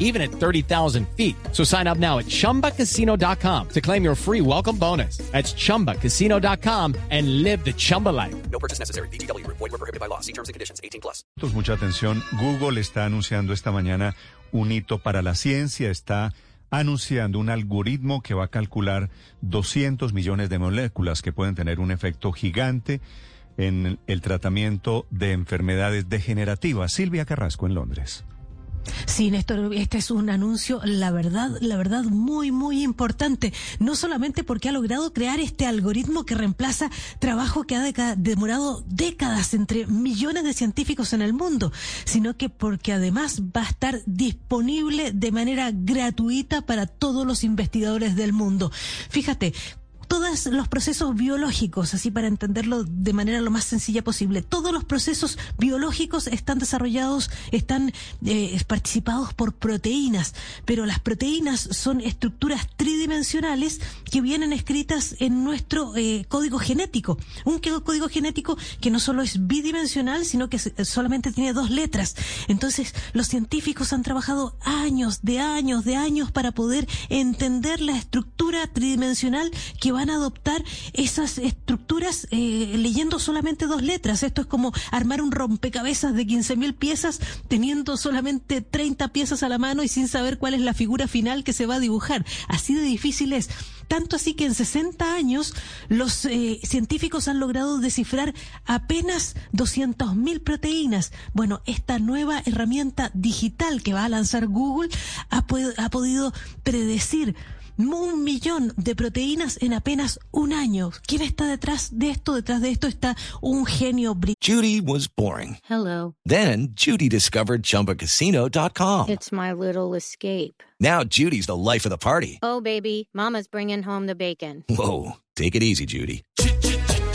even at 30,000 feet. So sign up now at chumbacasino.com to claim your free welcome bonus. That's chumbacasino.com and live the Chumba life. No purchase necessary. BGW. Void were prohibited by law. See terms and conditions. 18 plus. Mucha atención. Google está anunciando esta mañana un hito para la ciencia. Está anunciando un algoritmo que va a calcular 200 millones de moléculas que pueden tener un efecto gigante en el tratamiento de enfermedades degenerativas. Silvia Carrasco en Londres. Sí, Néstor, este es un anuncio, la verdad, la verdad, muy, muy importante. No solamente porque ha logrado crear este algoritmo que reemplaza trabajo que ha demorado décadas entre millones de científicos en el mundo, sino que porque además va a estar disponible de manera gratuita para todos los investigadores del mundo. Fíjate, todos los procesos biológicos, así para entenderlo de manera lo más sencilla posible, todos los procesos biológicos están desarrollados, están eh, participados por proteínas, pero las proteínas son estructuras tridimensionales que vienen escritas en nuestro eh, código genético. Un código genético que no solo es bidimensional, sino que solamente tiene dos letras. Entonces, los científicos han trabajado años, de años, de años para poder entender la estructura tridimensional que va van a adoptar esas estructuras eh, leyendo solamente dos letras. Esto es como armar un rompecabezas de 15.000 piezas teniendo solamente 30 piezas a la mano y sin saber cuál es la figura final que se va a dibujar. Así de difícil es. Tanto así que en 60 años los eh, científicos han logrado descifrar apenas 200.000 proteínas. Bueno, esta nueva herramienta digital que va a lanzar Google ha, ha podido predecir un millón de proteínas en apenas un año. ¿Quién está detrás de esto? Detrás de esto está un genio Judy was boring. Hello. Then Judy discovered chumbacasino.com. It's my little escape. Now Judy's the life of the party. Oh, baby, mama's bringing home the bacon. Whoa, take it easy, Judy.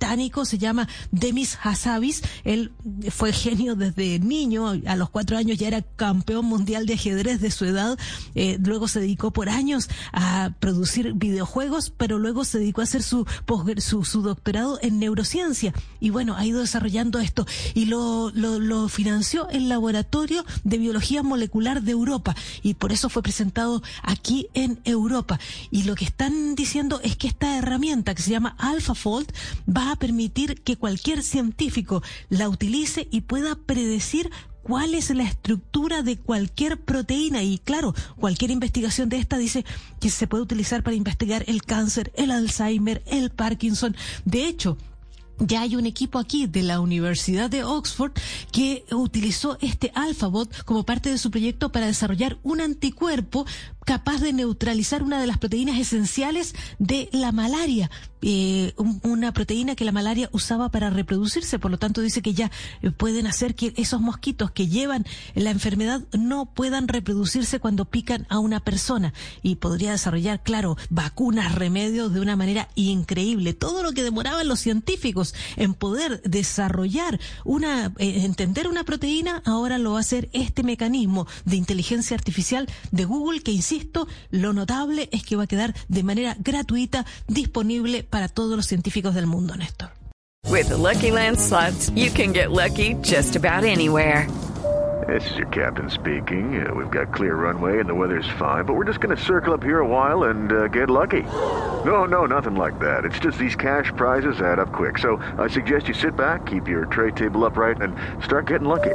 Británico se llama Demis Hassabis. Él fue genio desde niño. A los cuatro años ya era campeón mundial de ajedrez de su edad. Eh, luego se dedicó por años a producir videojuegos, pero luego se dedicó a hacer su, su, su doctorado en neurociencia. Y bueno, ha ido desarrollando esto. Y lo, lo, lo financió el Laboratorio de Biología Molecular de Europa. Y por eso fue presentado aquí en Europa. Y lo que están diciendo es que esta herramienta que se llama AlphaFold va a permitir que cualquier científico la utilice y pueda predecir cuál es la estructura de cualquier proteína y claro, cualquier investigación de esta dice que se puede utilizar para investigar el cáncer, el Alzheimer, el Parkinson. De hecho, ya hay un equipo aquí de la Universidad de Oxford que utilizó este AlphaBot como parte de su proyecto para desarrollar un anticuerpo capaz de neutralizar una de las proteínas esenciales de la malaria, eh, una proteína que la malaria usaba para reproducirse. Por lo tanto, dice que ya eh, pueden hacer que esos mosquitos que llevan la enfermedad no puedan reproducirse cuando pican a una persona. Y podría desarrollar, claro, vacunas, remedios de una manera increíble. Todo lo que demoraban los científicos en poder desarrollar una, eh, entender una proteína, ahora lo va a hacer este mecanismo de inteligencia artificial de Google que insisto, lo notable es que va a quedar de manera gratuita disponible para todos los científicos del mundo, Néstor. With the Lucky Land slots, you can get lucky just about anywhere. This is your captain speaking. Uh, we've got clear runway and the weather's fine, but we're just going to circle up here a while and uh, get lucky. No, no, nothing like that. It's just these cash prizes add up quick. So I suggest you sit back, keep your tray table upright, and start getting lucky.